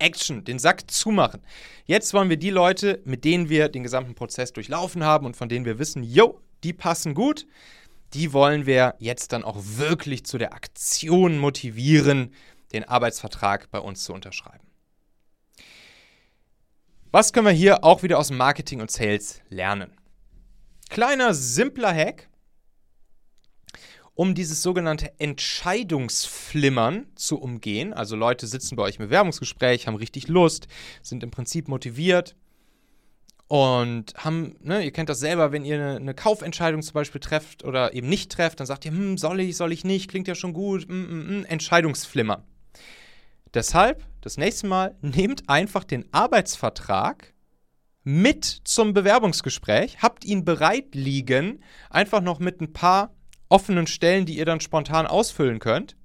Action, den Sack zumachen. Jetzt wollen wir die Leute, mit denen wir den gesamten Prozess durchlaufen haben und von denen wir wissen, yo, die passen gut, die wollen wir jetzt dann auch wirklich zu der Aktion motivieren, den Arbeitsvertrag bei uns zu unterschreiben. Was können wir hier auch wieder aus dem Marketing und Sales lernen? Kleiner, simpler Hack, um dieses sogenannte Entscheidungsflimmern zu umgehen. Also Leute sitzen bei euch im Bewerbungsgespräch, haben richtig Lust, sind im Prinzip motiviert und haben, ne, ihr kennt das selber, wenn ihr eine, Kaufentscheidung zum Beispiel trefft oder eben nicht trefft, dann sagt ihr, hm, soll ich, soll ich nicht, klingt ja schon gut, mm, mm, mm, Entscheidungsflimmer. Deshalb, das nächste Mal, nehmt einfach den Arbeitsvertrag mit zum Bewerbungsgespräch, habt ihn bereit liegen, einfach noch mit ein paar offenen Stellen, die ihr dann spontan ausfüllen könnt.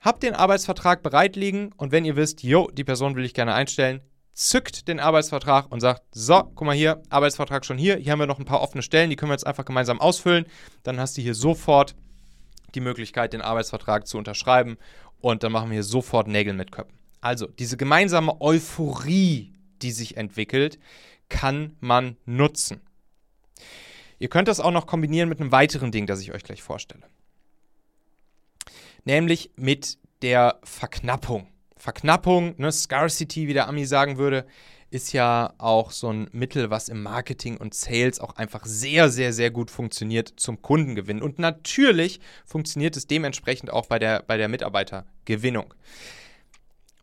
Habt den Arbeitsvertrag bereit liegen und wenn ihr wisst, jo, die Person will ich gerne einstellen, zückt den Arbeitsvertrag und sagt, so, guck mal hier, Arbeitsvertrag schon hier, hier haben wir noch ein paar offene Stellen, die können wir jetzt einfach gemeinsam ausfüllen. Dann hast du hier sofort die Möglichkeit, den Arbeitsvertrag zu unterschreiben und dann machen wir hier sofort Nägel mit Köppen. Also, diese gemeinsame Euphorie, die sich entwickelt, kann man nutzen. Ihr könnt das auch noch kombinieren mit einem weiteren Ding, das ich euch gleich vorstelle. Nämlich mit der Verknappung. Verknappung, ne, Scarcity, wie der Ami sagen würde, ist ja auch so ein Mittel, was im Marketing und Sales auch einfach sehr, sehr, sehr gut funktioniert zum Kundengewinn. Und natürlich funktioniert es dementsprechend auch bei der, bei der Mitarbeitergewinnung.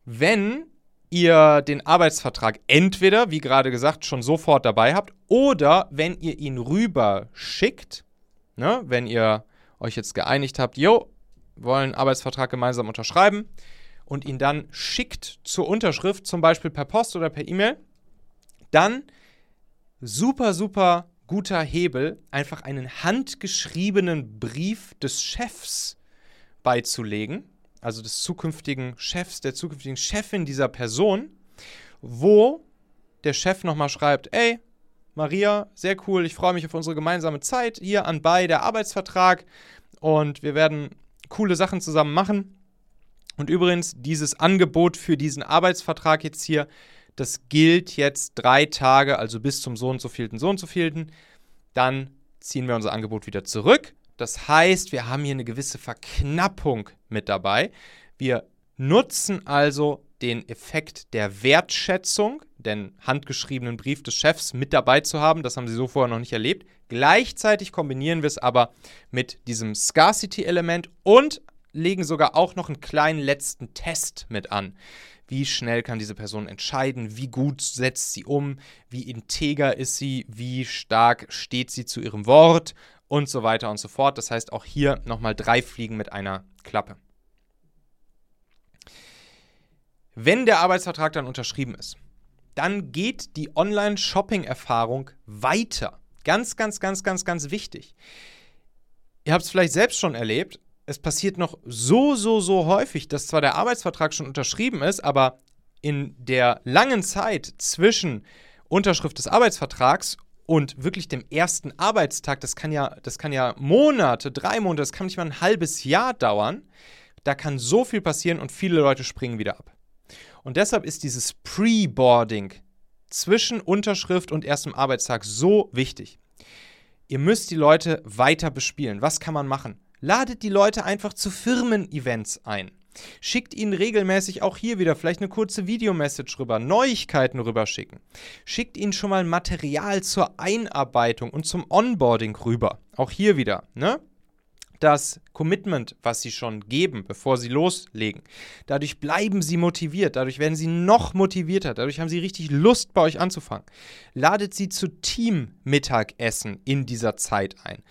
Wenn ihr den Arbeitsvertrag entweder, wie gerade gesagt, schon sofort dabei habt oder wenn ihr ihn rüber schickt, ne, wenn ihr euch jetzt geeinigt habt, jo, wollen Arbeitsvertrag gemeinsam unterschreiben, und ihn dann schickt zur Unterschrift, zum Beispiel per Post oder per E-Mail, dann super, super guter Hebel, einfach einen handgeschriebenen Brief des Chefs beizulegen, also des zukünftigen Chefs, der zukünftigen Chefin dieser Person, wo der Chef nochmal schreibt, ey, Maria, sehr cool, ich freue mich auf unsere gemeinsame Zeit hier anbei, der Arbeitsvertrag und wir werden coole Sachen zusammen machen. Und übrigens, dieses Angebot für diesen Arbeitsvertrag jetzt hier, das gilt jetzt drei Tage, also bis zum so und so vielten, so und so vielten. Dann ziehen wir unser Angebot wieder zurück. Das heißt, wir haben hier eine gewisse Verknappung mit dabei. Wir nutzen also den Effekt der Wertschätzung, den handgeschriebenen Brief des Chefs mit dabei zu haben. Das haben Sie so vorher noch nicht erlebt. Gleichzeitig kombinieren wir es aber mit diesem Scarcity-Element und legen sogar auch noch einen kleinen letzten Test mit an. Wie schnell kann diese Person entscheiden? Wie gut setzt sie um? Wie integer ist sie? Wie stark steht sie zu ihrem Wort? Und so weiter und so fort. Das heißt auch hier nochmal drei Fliegen mit einer Klappe. Wenn der Arbeitsvertrag dann unterschrieben ist, dann geht die Online-Shopping-Erfahrung weiter. Ganz, ganz, ganz, ganz, ganz wichtig. Ihr habt es vielleicht selbst schon erlebt es passiert noch so, so, so häufig, dass zwar der Arbeitsvertrag schon unterschrieben ist, aber in der langen Zeit zwischen Unterschrift des Arbeitsvertrags und wirklich dem ersten Arbeitstag, das kann ja, das kann ja Monate, drei Monate, das kann nicht mal ein halbes Jahr dauern. Da kann so viel passieren und viele Leute springen wieder ab. Und deshalb ist dieses Pre-Boarding zwischen Unterschrift und erstem Arbeitstag so wichtig. Ihr müsst die Leute weiter bespielen. Was kann man machen? Ladet die Leute einfach zu Firmen-Events ein. Schickt ihnen regelmäßig auch hier wieder vielleicht eine kurze Videomessage rüber, Neuigkeiten rüberschicken. Schickt ihnen schon mal Material zur Einarbeitung und zum Onboarding rüber. Auch hier wieder, ne? Das Commitment, was sie schon geben, bevor sie loslegen. Dadurch bleiben sie motiviert, dadurch werden sie noch motivierter, dadurch haben sie richtig Lust, bei euch anzufangen. Ladet sie zu Team-Mittagessen in dieser Zeit ein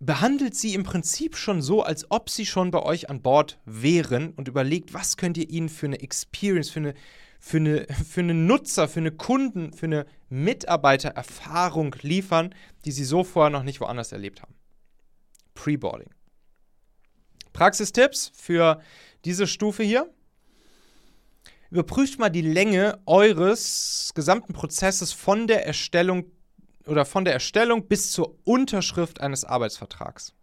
behandelt sie im Prinzip schon so, als ob sie schon bei euch an Bord wären und überlegt, was könnt ihr ihnen für eine Experience, für eine, für eine, für einen Nutzer, für eine Kunden, für eine Mitarbeitererfahrung liefern, die sie so vorher noch nicht woanders erlebt haben. Preboarding. Praxistipps für diese Stufe hier. Überprüft mal die Länge eures gesamten Prozesses von der Erstellung oder von der Erstellung bis zur Unterschrift eines Arbeitsvertrags.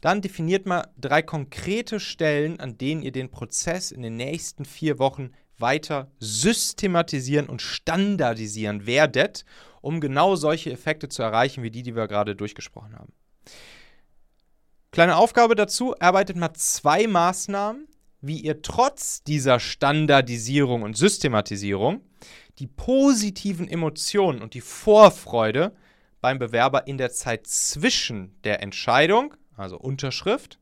Dann definiert mal drei konkrete Stellen, an denen ihr den Prozess in den nächsten vier Wochen weiter systematisieren und standardisieren werdet, um genau solche Effekte zu erreichen, wie die, die wir gerade durchgesprochen haben. Kleine Aufgabe dazu, arbeitet mal zwei Maßnahmen, wie ihr trotz dieser Standardisierung und Systematisierung die positiven Emotionen und die Vorfreude beim Bewerber in der Zeit zwischen der Entscheidung, also Unterschrift,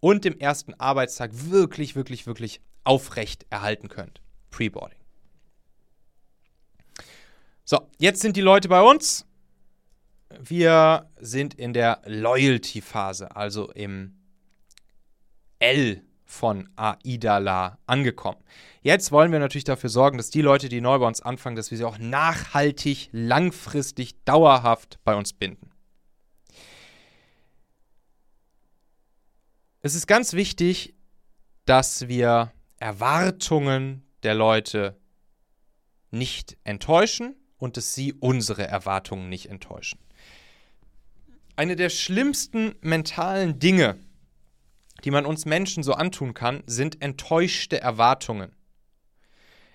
und dem ersten Arbeitstag wirklich, wirklich, wirklich aufrecht erhalten könnt. Preboarding. So, jetzt sind die Leute bei uns. Wir sind in der Loyalty-Phase, also im L von Aidala angekommen. Jetzt wollen wir natürlich dafür sorgen, dass die Leute, die neu bei uns anfangen, dass wir sie auch nachhaltig, langfristig, dauerhaft bei uns binden. Es ist ganz wichtig, dass wir Erwartungen der Leute nicht enttäuschen und dass sie unsere Erwartungen nicht enttäuschen. Eine der schlimmsten mentalen Dinge, die man uns Menschen so antun kann, sind enttäuschte Erwartungen.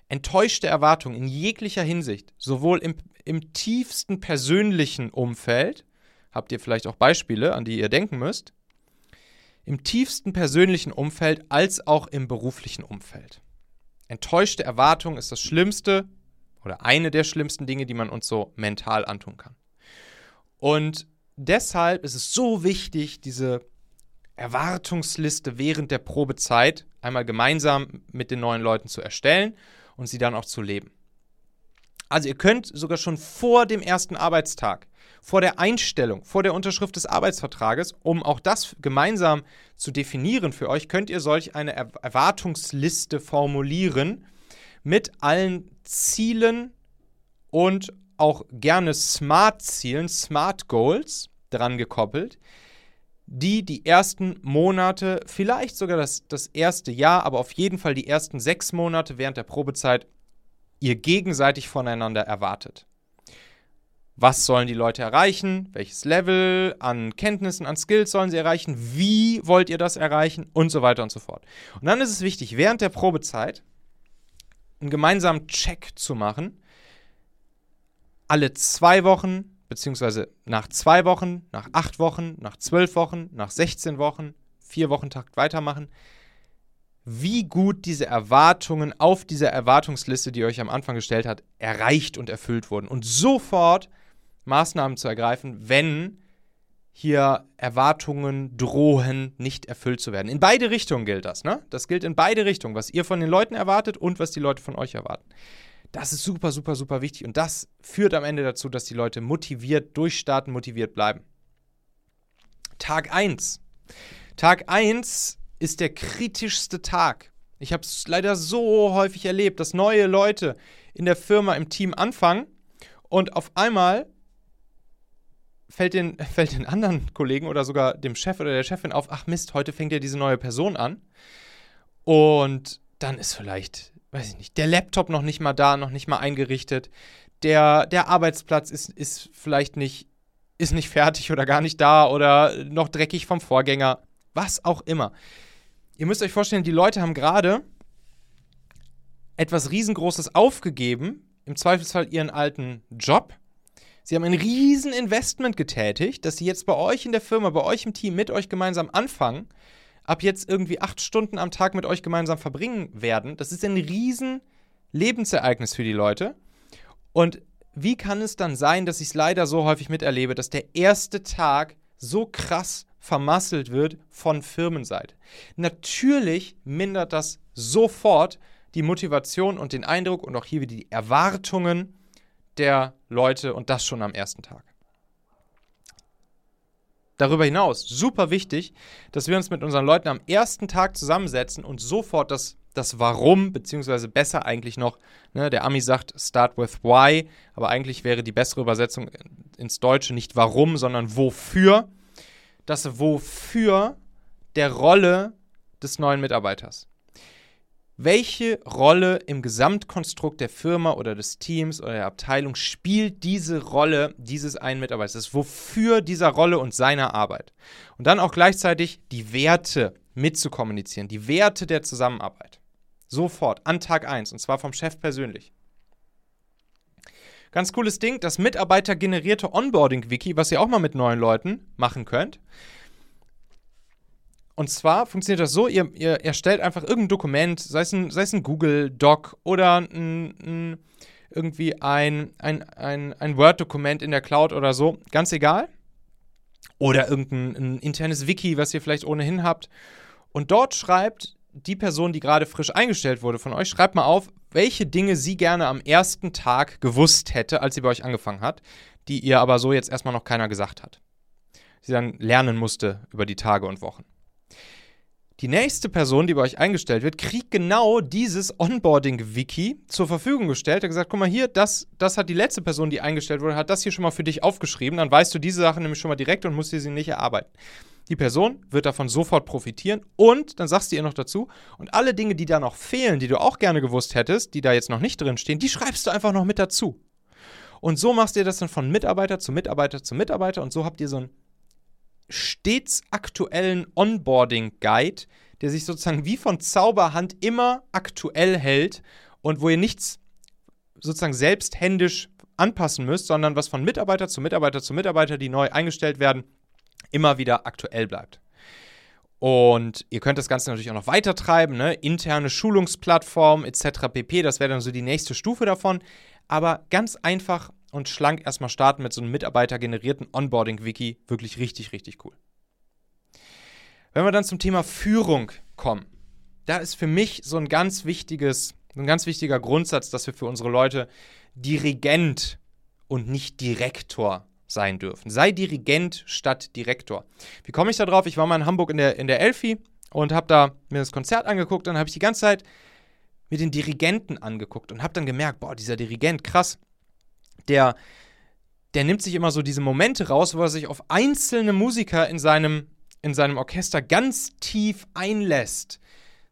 Enttäuschte Erwartungen in jeglicher Hinsicht, sowohl im, im tiefsten persönlichen Umfeld, habt ihr vielleicht auch Beispiele, an die ihr denken müsst, im tiefsten persönlichen Umfeld als auch im beruflichen Umfeld. Enttäuschte Erwartung ist das Schlimmste oder eine der schlimmsten Dinge, die man uns so mental antun kann. Und deshalb ist es so wichtig, diese Erwartungsliste während der Probezeit einmal gemeinsam mit den neuen Leuten zu erstellen und sie dann auch zu leben. Also ihr könnt sogar schon vor dem ersten Arbeitstag vor der Einstellung, vor der Unterschrift des Arbeitsvertrages, um auch das gemeinsam zu definieren für euch, könnt ihr solch eine Erwartungsliste formulieren mit allen Zielen und auch gerne Smart-Zielen, Smart Goals dran gekoppelt, die die ersten Monate, vielleicht sogar das, das erste Jahr, aber auf jeden Fall die ersten sechs Monate während der Probezeit ihr gegenseitig voneinander erwartet. Was sollen die Leute erreichen? Welches Level an Kenntnissen, an Skills sollen sie erreichen? Wie wollt ihr das erreichen? Und so weiter und so fort. Und dann ist es wichtig, während der Probezeit einen gemeinsamen Check zu machen. Alle zwei Wochen, beziehungsweise nach zwei Wochen, nach acht Wochen, nach zwölf Wochen, nach 16 Wochen, vier Wochen Takt weitermachen. Wie gut diese Erwartungen auf dieser Erwartungsliste, die ihr euch am Anfang gestellt hat, erreicht und erfüllt wurden. Und sofort Maßnahmen zu ergreifen, wenn hier Erwartungen drohen, nicht erfüllt zu werden. In beide Richtungen gilt das, ne? Das gilt in beide Richtungen, was ihr von den Leuten erwartet und was die Leute von euch erwarten. Das ist super, super, super wichtig und das führt am Ende dazu, dass die Leute motiviert durchstarten, motiviert bleiben. Tag 1. Tag 1 ist der kritischste Tag. Ich habe es leider so häufig erlebt, dass neue Leute in der Firma, im Team anfangen und auf einmal fällt den, fällt den anderen Kollegen oder sogar dem Chef oder der Chefin auf, ach Mist, heute fängt ja diese neue Person an. Und dann ist vielleicht, weiß ich nicht, der Laptop noch nicht mal da, noch nicht mal eingerichtet. Der, der Arbeitsplatz ist, ist vielleicht nicht, ist nicht fertig oder gar nicht da oder noch dreckig vom Vorgänger. Was auch immer. Ihr müsst euch vorstellen, die Leute haben gerade etwas Riesengroßes aufgegeben, im Zweifelsfall ihren alten Job, Sie haben ein riesen Investment getätigt, dass sie jetzt bei euch in der Firma, bei euch im Team mit euch gemeinsam anfangen, ab jetzt irgendwie acht Stunden am Tag mit euch gemeinsam verbringen werden. Das ist ein riesen Lebensereignis für die Leute. Und wie kann es dann sein, dass ich es leider so häufig miterlebe, dass der erste Tag so krass vermasselt wird von Firmenseite? Natürlich mindert das sofort die Motivation und den Eindruck und auch hier wieder die Erwartungen der Leute und das schon am ersten Tag. Darüber hinaus, super wichtig, dass wir uns mit unseren Leuten am ersten Tag zusammensetzen und sofort das, das Warum, beziehungsweise besser eigentlich noch, ne, der Ami sagt Start with Why, aber eigentlich wäre die bessere Übersetzung ins Deutsche nicht Warum, sondern Wofür. Das Wofür der Rolle des neuen Mitarbeiters. Welche Rolle im Gesamtkonstrukt der Firma oder des Teams oder der Abteilung spielt diese Rolle dieses einen Mitarbeiters? Wofür dieser Rolle und seiner Arbeit. Und dann auch gleichzeitig die Werte mitzukommunizieren, die Werte der Zusammenarbeit. Sofort, an Tag 1, und zwar vom Chef persönlich. Ganz cooles Ding, das mitarbeitergenerierte Onboarding-Wiki, was ihr auch mal mit neuen Leuten machen könnt. Und zwar funktioniert das so, ihr, ihr erstellt einfach irgendein Dokument, sei es ein, sei es ein Google-Doc oder ein, ein, irgendwie ein, ein, ein, ein Word-Dokument in der Cloud oder so, ganz egal. Oder irgendein internes Wiki, was ihr vielleicht ohnehin habt. Und dort schreibt die Person, die gerade frisch eingestellt wurde von euch, schreibt mal auf, welche Dinge sie gerne am ersten Tag gewusst hätte, als sie bei euch angefangen hat, die ihr aber so jetzt erstmal noch keiner gesagt hat. Sie dann lernen musste über die Tage und Wochen. Die nächste Person, die bei euch eingestellt wird, kriegt genau dieses Onboarding-Wiki zur Verfügung gestellt. Er hat gesagt, guck mal hier, das, das hat die letzte Person, die eingestellt wurde, hat das hier schon mal für dich aufgeschrieben. Dann weißt du diese Sachen nämlich schon mal direkt und musst dir sie nicht erarbeiten. Die Person wird davon sofort profitieren und dann sagst du ihr noch dazu, und alle Dinge, die da noch fehlen, die du auch gerne gewusst hättest, die da jetzt noch nicht drin stehen, die schreibst du einfach noch mit dazu. Und so machst du das dann von Mitarbeiter zu Mitarbeiter zu Mitarbeiter und so habt ihr so ein stets aktuellen Onboarding-Guide, der sich sozusagen wie von Zauberhand immer aktuell hält und wo ihr nichts sozusagen selbsthändisch anpassen müsst, sondern was von Mitarbeiter zu Mitarbeiter zu Mitarbeiter, die neu eingestellt werden, immer wieder aktuell bleibt. Und ihr könnt das Ganze natürlich auch noch weiter treiben, ne? interne Schulungsplattformen etc. pp. Das wäre dann so die nächste Stufe davon. Aber ganz einfach und schlank erstmal starten mit so einem mitarbeitergenerierten Onboarding-Wiki. Wirklich richtig, richtig cool. Wenn wir dann zum Thema Führung kommen, da ist für mich so ein ganz wichtiges, ein ganz wichtiger Grundsatz, dass wir für unsere Leute Dirigent und nicht Direktor sein dürfen. Sei Dirigent statt Direktor. Wie komme ich da drauf? Ich war mal in Hamburg in der, in der Elfi und habe da mir das Konzert angeguckt. Dann habe ich die ganze Zeit mir den Dirigenten angeguckt und habe dann gemerkt, boah, dieser Dirigent, krass der, der nimmt sich immer so diese Momente raus, wo er sich auf einzelne Musiker in seinem, in seinem Orchester ganz tief einlässt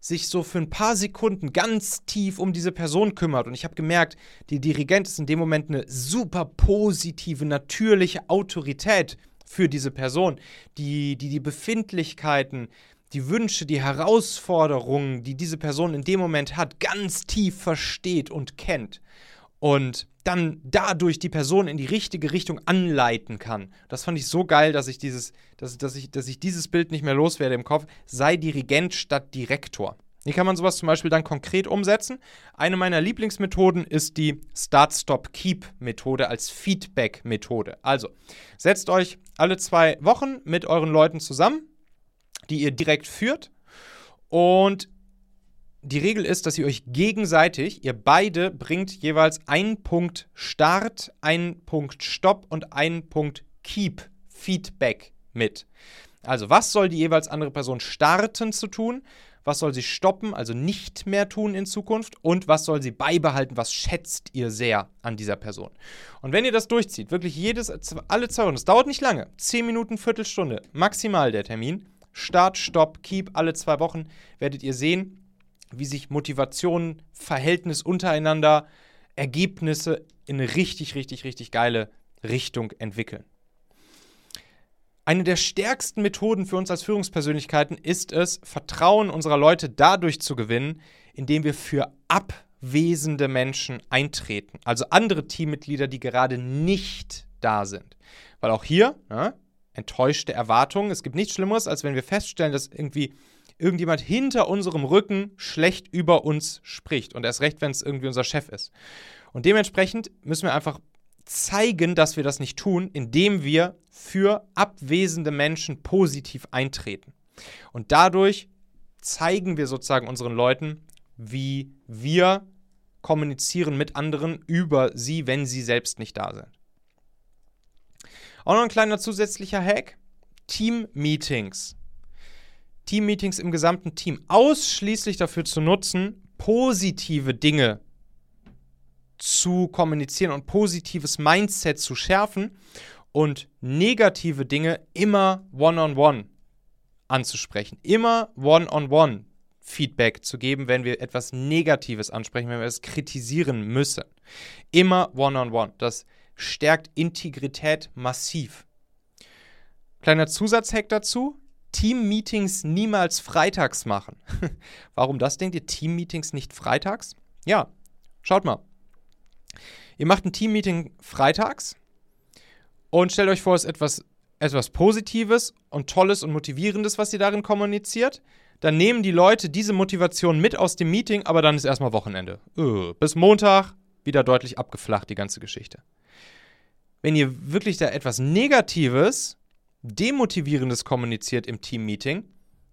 sich so für ein paar Sekunden ganz tief um diese Person kümmert. Und ich habe gemerkt, die Dirigent ist in dem Moment eine super positive, natürliche Autorität für diese Person, die die, die Befindlichkeiten, die Wünsche, die Herausforderungen, die diese Person in dem Moment hat, ganz tief versteht und kennt. Und dann dadurch die Person in die richtige Richtung anleiten kann. Das fand ich so geil, dass ich dieses, dass, dass ich, dass ich dieses Bild nicht mehr loswerde im Kopf. Sei Dirigent statt Direktor. Hier kann man sowas zum Beispiel dann konkret umsetzen. Eine meiner Lieblingsmethoden ist die Start-Stop-Keep-Methode als Feedback-Methode. Also, setzt euch alle zwei Wochen mit euren Leuten zusammen, die ihr direkt führt, und die Regel ist, dass ihr euch gegenseitig, ihr beide bringt jeweils einen Punkt Start, einen Punkt Stopp und einen Punkt Keep Feedback mit. Also, was soll die jeweils andere Person starten zu tun? Was soll sie stoppen, also nicht mehr tun in Zukunft? Und was soll sie beibehalten? Was schätzt ihr sehr an dieser Person? Und wenn ihr das durchzieht, wirklich jedes, alle zwei Wochen, das dauert nicht lange, 10 Minuten, Viertelstunde, maximal der Termin, Start, Stopp, Keep, alle zwei Wochen, werdet ihr sehen, wie sich Motivation, Verhältnis untereinander, Ergebnisse in eine richtig, richtig, richtig geile Richtung entwickeln. Eine der stärksten Methoden für uns als Führungspersönlichkeiten ist es, Vertrauen unserer Leute dadurch zu gewinnen, indem wir für abwesende Menschen eintreten. Also andere Teammitglieder, die gerade nicht da sind. Weil auch hier, ja, enttäuschte Erwartungen, es gibt nichts Schlimmeres, als wenn wir feststellen, dass irgendwie irgendjemand hinter unserem Rücken schlecht über uns spricht. Und erst recht, wenn es irgendwie unser Chef ist. Und dementsprechend müssen wir einfach zeigen, dass wir das nicht tun, indem wir für abwesende Menschen positiv eintreten. Und dadurch zeigen wir sozusagen unseren Leuten, wie wir kommunizieren mit anderen über sie, wenn sie selbst nicht da sind. Auch noch ein kleiner zusätzlicher Hack. Team-Meetings. Teammeetings im gesamten Team ausschließlich dafür zu nutzen, positive Dinge zu kommunizieren und positives Mindset zu schärfen und negative Dinge immer one-on-one -on -one anzusprechen. Immer one-on-one. -on -one. Feedback zu geben, wenn wir etwas Negatives ansprechen, wenn wir es kritisieren müssen. Immer One-on-One. -on -one. Das stärkt Integrität massiv. Kleiner Zusatzhack dazu. Team-Meetings niemals freitags machen. Warum das denkt ihr? Team-Meetings nicht freitags? Ja, schaut mal. Ihr macht ein Team-Meeting freitags und stellt euch vor, es ist etwas, etwas Positives und Tolles und Motivierendes, was ihr darin kommuniziert. Dann nehmen die Leute diese Motivation mit aus dem Meeting, aber dann ist erstmal Wochenende. Uh, bis Montag wieder deutlich abgeflacht, die ganze Geschichte. Wenn ihr wirklich da etwas Negatives, Demotivierendes kommuniziert im Team-Meeting,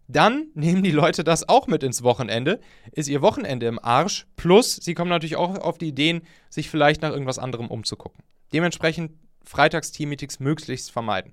dann nehmen die Leute das auch mit ins Wochenende, ist ihr Wochenende im Arsch, plus sie kommen natürlich auch auf die Ideen, sich vielleicht nach irgendwas anderem umzugucken. Dementsprechend Freitags-Team-Meetings möglichst vermeiden.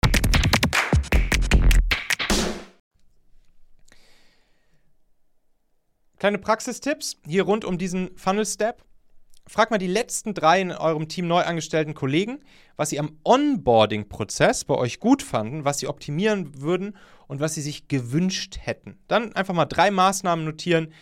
Kleine Praxistipps hier rund um diesen Funnel Step. Frag mal die letzten drei in eurem Team neu angestellten Kollegen, was sie am Onboarding-Prozess bei euch gut fanden, was sie optimieren würden und was sie sich gewünscht hätten. Dann einfach mal drei Maßnahmen notieren,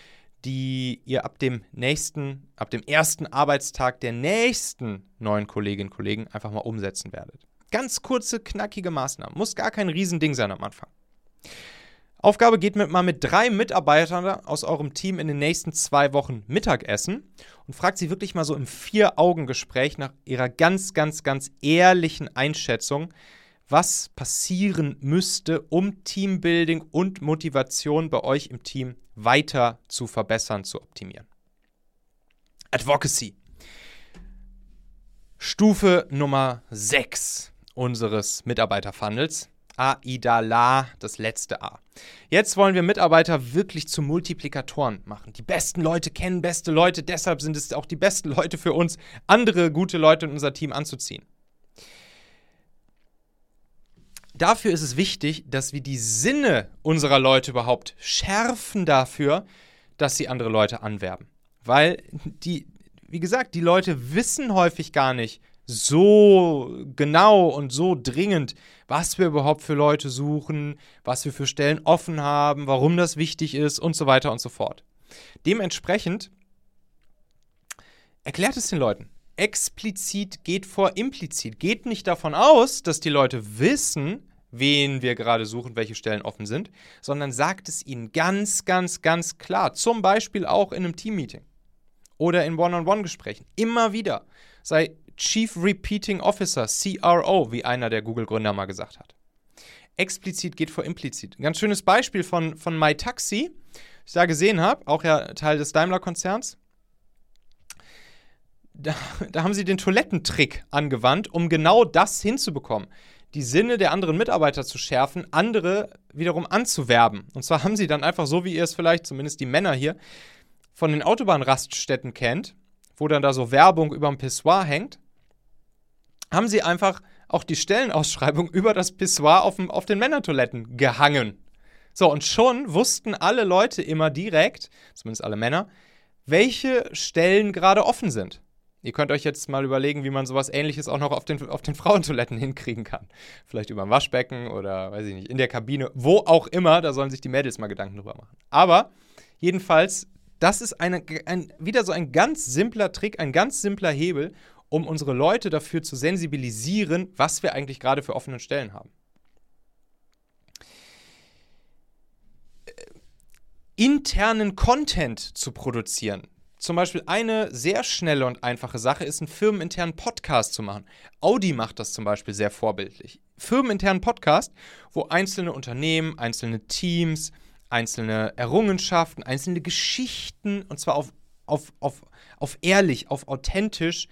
die ihr ab dem nächsten, ab dem ersten Arbeitstag der nächsten neuen Kolleginnen und Kollegen einfach mal umsetzen werdet. Ganz kurze, knackige Maßnahmen. Muss gar kein Riesending sein am Anfang. Aufgabe geht mit mal mit drei Mitarbeitern aus eurem Team in den nächsten zwei Wochen Mittagessen und fragt sie wirklich mal so im Vier-Augen-Gespräch nach ihrer ganz, ganz, ganz ehrlichen Einschätzung, was passieren müsste, um Teambuilding und Motivation bei euch im Team weiter zu verbessern, zu optimieren. Advocacy. Stufe Nummer 6 unseres Mitarbeiterfunnels Aidala, das letzte A. Jetzt wollen wir Mitarbeiter wirklich zu Multiplikatoren machen. Die besten Leute kennen beste Leute, deshalb sind es auch die besten Leute für uns, andere gute Leute in unser Team anzuziehen. Dafür ist es wichtig, dass wir die Sinne unserer Leute überhaupt schärfen dafür, dass sie andere Leute anwerben. Weil die, wie gesagt, die Leute wissen häufig gar nicht, so genau und so dringend, was wir überhaupt für Leute suchen, was wir für Stellen offen haben, warum das wichtig ist und so weiter und so fort. Dementsprechend erklärt es den Leuten. Explizit geht vor implizit. Geht nicht davon aus, dass die Leute wissen, wen wir gerade suchen, welche Stellen offen sind, sondern sagt es ihnen ganz, ganz, ganz klar. Zum Beispiel auch in einem Teammeeting oder in One-on-One-Gesprächen. Immer wieder. Sei Chief Repeating Officer, CRO, wie einer der Google-Gründer mal gesagt hat. Explizit geht vor implizit. Ein ganz schönes Beispiel von, von MyTaxi, das ich da gesehen habe, auch ja Teil des Daimler-Konzerns. Da, da haben sie den Toilettentrick angewandt, um genau das hinzubekommen die Sinne der anderen Mitarbeiter zu schärfen, andere wiederum anzuwerben. Und zwar haben sie dann einfach so, wie ihr es vielleicht, zumindest die Männer hier, von den Autobahnraststätten kennt, wo dann da so Werbung über dem Pissoir hängt haben sie einfach auch die Stellenausschreibung über das Pissoir auf, dem, auf den Männertoiletten gehangen. So, und schon wussten alle Leute immer direkt, zumindest alle Männer, welche Stellen gerade offen sind. Ihr könnt euch jetzt mal überlegen, wie man sowas ähnliches auch noch auf den, auf den Frauentoiletten hinkriegen kann. Vielleicht über ein Waschbecken oder, weiß ich nicht, in der Kabine, wo auch immer, da sollen sich die Mädels mal Gedanken drüber machen. Aber jedenfalls, das ist eine, ein, wieder so ein ganz simpler Trick, ein ganz simpler Hebel, um unsere Leute dafür zu sensibilisieren, was wir eigentlich gerade für offene Stellen haben. Äh, internen Content zu produzieren. zum Beispiel eine sehr schnelle und einfache Sache ist, einen firmeninternen Podcast zu machen. Audi macht das zum Beispiel sehr vorbildlich. Firmeninternen Podcast, wo einzelne Unternehmen, einzelne Teams, einzelne Errungenschaften, einzelne Geschichten, und zwar auf, auf, auf, auf ehrlich, auf authentisch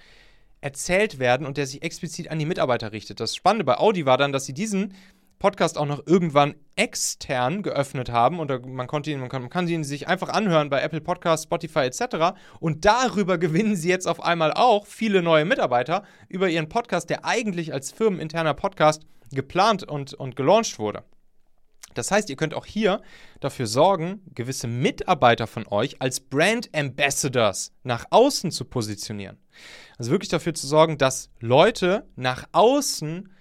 erzählt werden und der sich explizit an die Mitarbeiter richtet. Das Spannende bei Audi war dann, dass sie diesen Podcast auch noch irgendwann extern geöffnet haben und man, konnte ihn, man, kann, man kann ihn sich einfach anhören bei Apple Podcasts, Spotify etc. Und darüber gewinnen sie jetzt auf einmal auch viele neue Mitarbeiter über ihren Podcast, der eigentlich als firmeninterner Podcast geplant und, und gelauncht wurde. Das heißt, ihr könnt auch hier dafür sorgen, gewisse Mitarbeiter von euch als Brand Ambassadors nach außen zu positionieren. Also wirklich dafür zu sorgen, dass Leute nach außen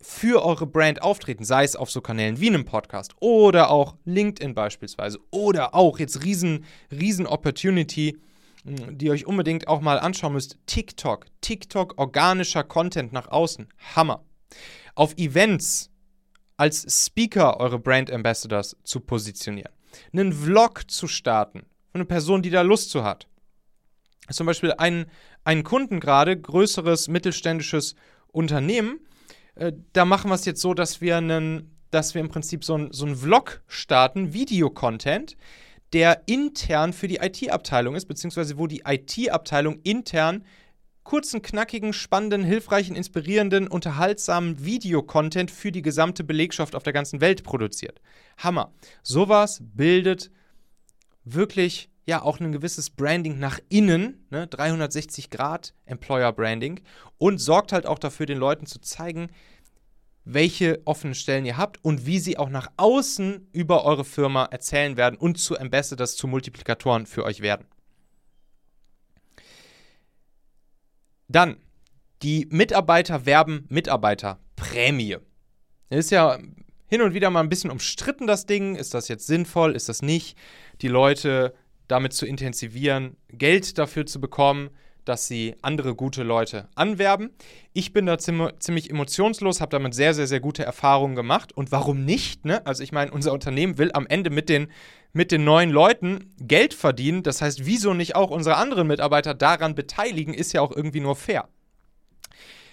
für eure Brand auftreten, sei es auf so Kanälen wie einem Podcast oder auch LinkedIn beispielsweise oder auch jetzt riesen, riesen Opportunity, hm, die ihr euch unbedingt auch mal anschauen müsst, TikTok. TikTok organischer Content nach außen. Hammer. Auf Events als Speaker eure Brand Ambassadors zu positionieren. Einen Vlog zu starten von einer Person, die da Lust zu hat. Zum Beispiel einen, einen Kunden gerade, größeres mittelständisches Unternehmen, äh, da machen wir es jetzt so, dass wir einen, dass wir im Prinzip so einen so Vlog starten, Videocontent, der intern für die IT-Abteilung ist, beziehungsweise wo die IT-Abteilung intern kurzen, knackigen, spannenden, hilfreichen, inspirierenden, unterhaltsamen Videocontent für die gesamte Belegschaft auf der ganzen Welt produziert. Hammer. Sowas bildet wirklich ja auch ein gewisses Branding nach innen, ne, 360 Grad Employer Branding und sorgt halt auch dafür, den Leuten zu zeigen, welche offenen Stellen ihr habt und wie sie auch nach außen über eure Firma erzählen werden und zu Ambassadors, zu Multiplikatoren für euch werden. Dann, die Mitarbeiter werben Mitarbeiterprämie. Ist ja hin und wieder mal ein bisschen umstritten, das Ding. Ist das jetzt sinnvoll? Ist das nicht? Die Leute damit zu intensivieren, Geld dafür zu bekommen, dass sie andere gute Leute anwerben. Ich bin da ziemlich emotionslos, habe damit sehr, sehr, sehr gute Erfahrungen gemacht. Und warum nicht? Ne? Also ich meine, unser Unternehmen will am Ende mit den, mit den neuen Leuten Geld verdienen. Das heißt, wieso nicht auch unsere anderen Mitarbeiter daran beteiligen, ist ja auch irgendwie nur fair.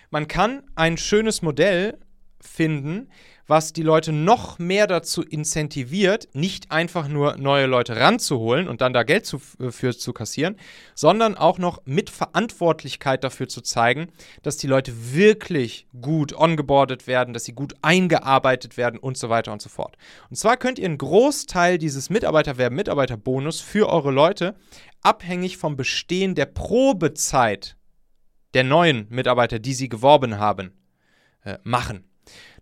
Man kann ein schönes Modell finden, was die Leute noch mehr dazu incentiviert, nicht einfach nur neue Leute ranzuholen und dann da Geld zu, äh, für zu kassieren, sondern auch noch mit Verantwortlichkeit dafür zu zeigen, dass die Leute wirklich gut ongeboardet werden, dass sie gut eingearbeitet werden und so weiter und so fort. Und zwar könnt ihr einen Großteil dieses Mitarbeiterwerben, Mitarbeiterbonus für eure Leute abhängig vom Bestehen der Probezeit der neuen Mitarbeiter, die sie geworben haben, äh, machen.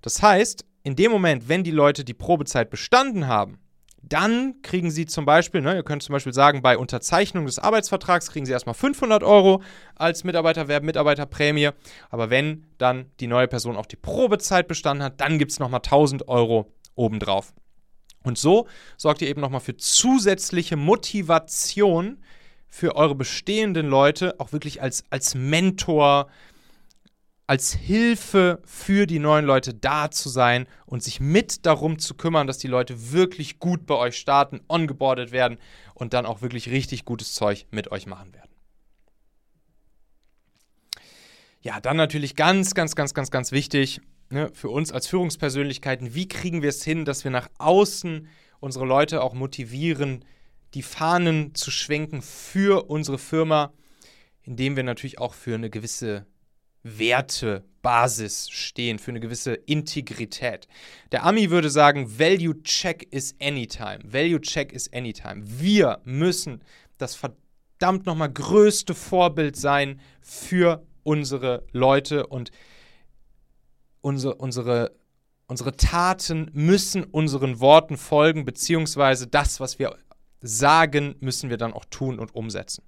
Das heißt, in dem Moment, wenn die Leute die Probezeit bestanden haben, dann kriegen sie zum Beispiel, ne, ihr könnt zum Beispiel sagen, bei Unterzeichnung des Arbeitsvertrags kriegen sie erstmal 500 Euro als Mitarbeiterwerb, Mitarbeiterprämie. Aber wenn dann die neue Person auch die Probezeit bestanden hat, dann gibt es nochmal 1000 Euro obendrauf. Und so sorgt ihr eben nochmal für zusätzliche Motivation für eure bestehenden Leute, auch wirklich als, als Mentor, als Hilfe für die neuen Leute da zu sein und sich mit darum zu kümmern, dass die Leute wirklich gut bei euch starten, ongeboardet werden und dann auch wirklich richtig gutes Zeug mit euch machen werden. Ja, dann natürlich ganz, ganz, ganz, ganz, ganz wichtig ne, für uns als Führungspersönlichkeiten, wie kriegen wir es hin, dass wir nach außen unsere Leute auch motivieren, die Fahnen zu schwenken für unsere Firma, indem wir natürlich auch für eine gewisse Wertebasis stehen, für eine gewisse Integrität. Der Ami würde sagen, Value Check is anytime. Value Check is anytime. Wir müssen das verdammt nochmal größte Vorbild sein für unsere Leute und unsere, unsere, unsere Taten müssen unseren Worten folgen, beziehungsweise das, was wir sagen, müssen wir dann auch tun und umsetzen.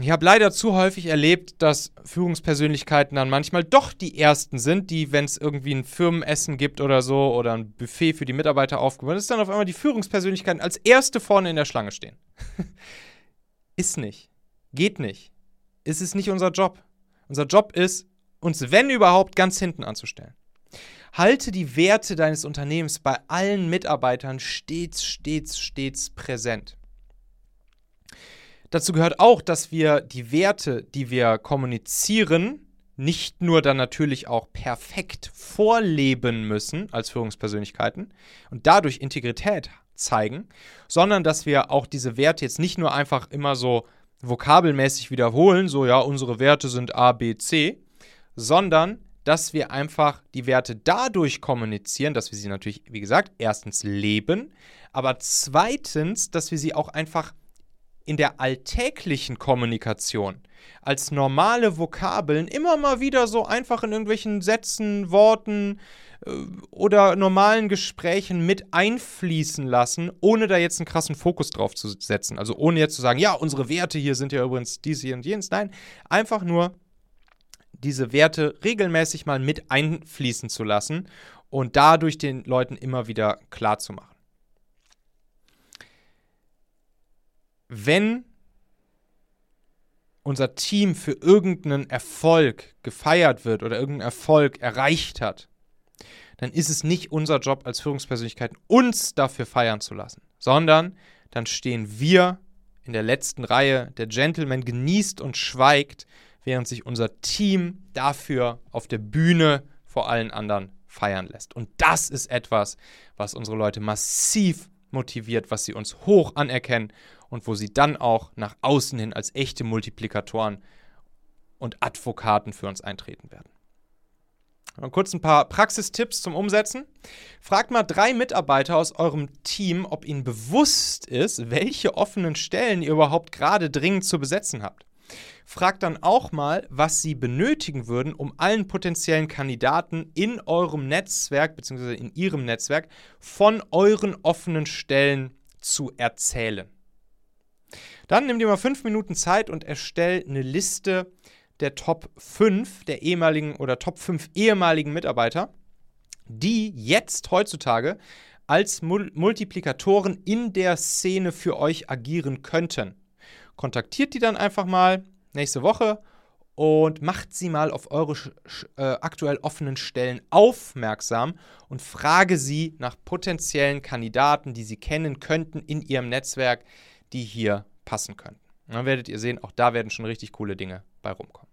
Ich habe leider zu häufig erlebt, dass Führungspersönlichkeiten dann manchmal doch die Ersten sind, die, wenn es irgendwie ein Firmenessen gibt oder so oder ein Buffet für die Mitarbeiter aufgebaut ist, dann auf einmal die Führungspersönlichkeiten als Erste vorne in der Schlange stehen. ist nicht. Geht nicht. Ist es nicht unser Job. Unser Job ist, uns, wenn überhaupt, ganz hinten anzustellen. Halte die Werte deines Unternehmens bei allen Mitarbeitern stets, stets, stets präsent. Dazu gehört auch, dass wir die Werte, die wir kommunizieren, nicht nur dann natürlich auch perfekt vorleben müssen als Führungspersönlichkeiten und dadurch Integrität zeigen, sondern dass wir auch diese Werte jetzt nicht nur einfach immer so vokabelmäßig wiederholen, so ja, unsere Werte sind A, B, C, sondern dass wir einfach die Werte dadurch kommunizieren, dass wir sie natürlich, wie gesagt, erstens leben, aber zweitens, dass wir sie auch einfach in der alltäglichen Kommunikation als normale Vokabeln immer mal wieder so einfach in irgendwelchen Sätzen, Worten äh, oder normalen Gesprächen mit einfließen lassen, ohne da jetzt einen krassen Fokus drauf zu setzen. Also ohne jetzt zu sagen, ja, unsere Werte hier sind ja übrigens dies hier und jenes. Nein, einfach nur diese Werte regelmäßig mal mit einfließen zu lassen und dadurch den Leuten immer wieder klar zu machen. Wenn unser Team für irgendeinen Erfolg gefeiert wird oder irgendeinen Erfolg erreicht hat, dann ist es nicht unser Job als Führungspersönlichkeiten, uns dafür feiern zu lassen, sondern dann stehen wir in der letzten Reihe. Der Gentleman genießt und schweigt, während sich unser Team dafür auf der Bühne vor allen anderen feiern lässt. Und das ist etwas, was unsere Leute massiv motiviert, was sie uns hoch anerkennen und wo sie dann auch nach außen hin als echte Multiplikatoren und Advokaten für uns eintreten werden. Und kurz ein paar Praxistipps zum Umsetzen. Fragt mal drei Mitarbeiter aus eurem Team, ob ihnen bewusst ist, welche offenen Stellen ihr überhaupt gerade dringend zu besetzen habt. Fragt dann auch mal, was sie benötigen würden, um allen potenziellen Kandidaten in eurem Netzwerk bzw. in ihrem Netzwerk von euren offenen Stellen zu erzählen. Dann nimm dir mal fünf Minuten Zeit und erstell eine Liste der Top 5 der ehemaligen oder Top 5 ehemaligen Mitarbeiter, die jetzt heutzutage als Mul Multiplikatoren in der Szene für euch agieren könnten. Kontaktiert die dann einfach mal nächste Woche und macht sie mal auf eure äh, aktuell offenen Stellen aufmerksam und frage sie nach potenziellen Kandidaten, die sie kennen könnten in ihrem Netzwerk, die hier passen könnten. dann werdet ihr sehen, auch da werden schon richtig coole Dinge bei rumkommen.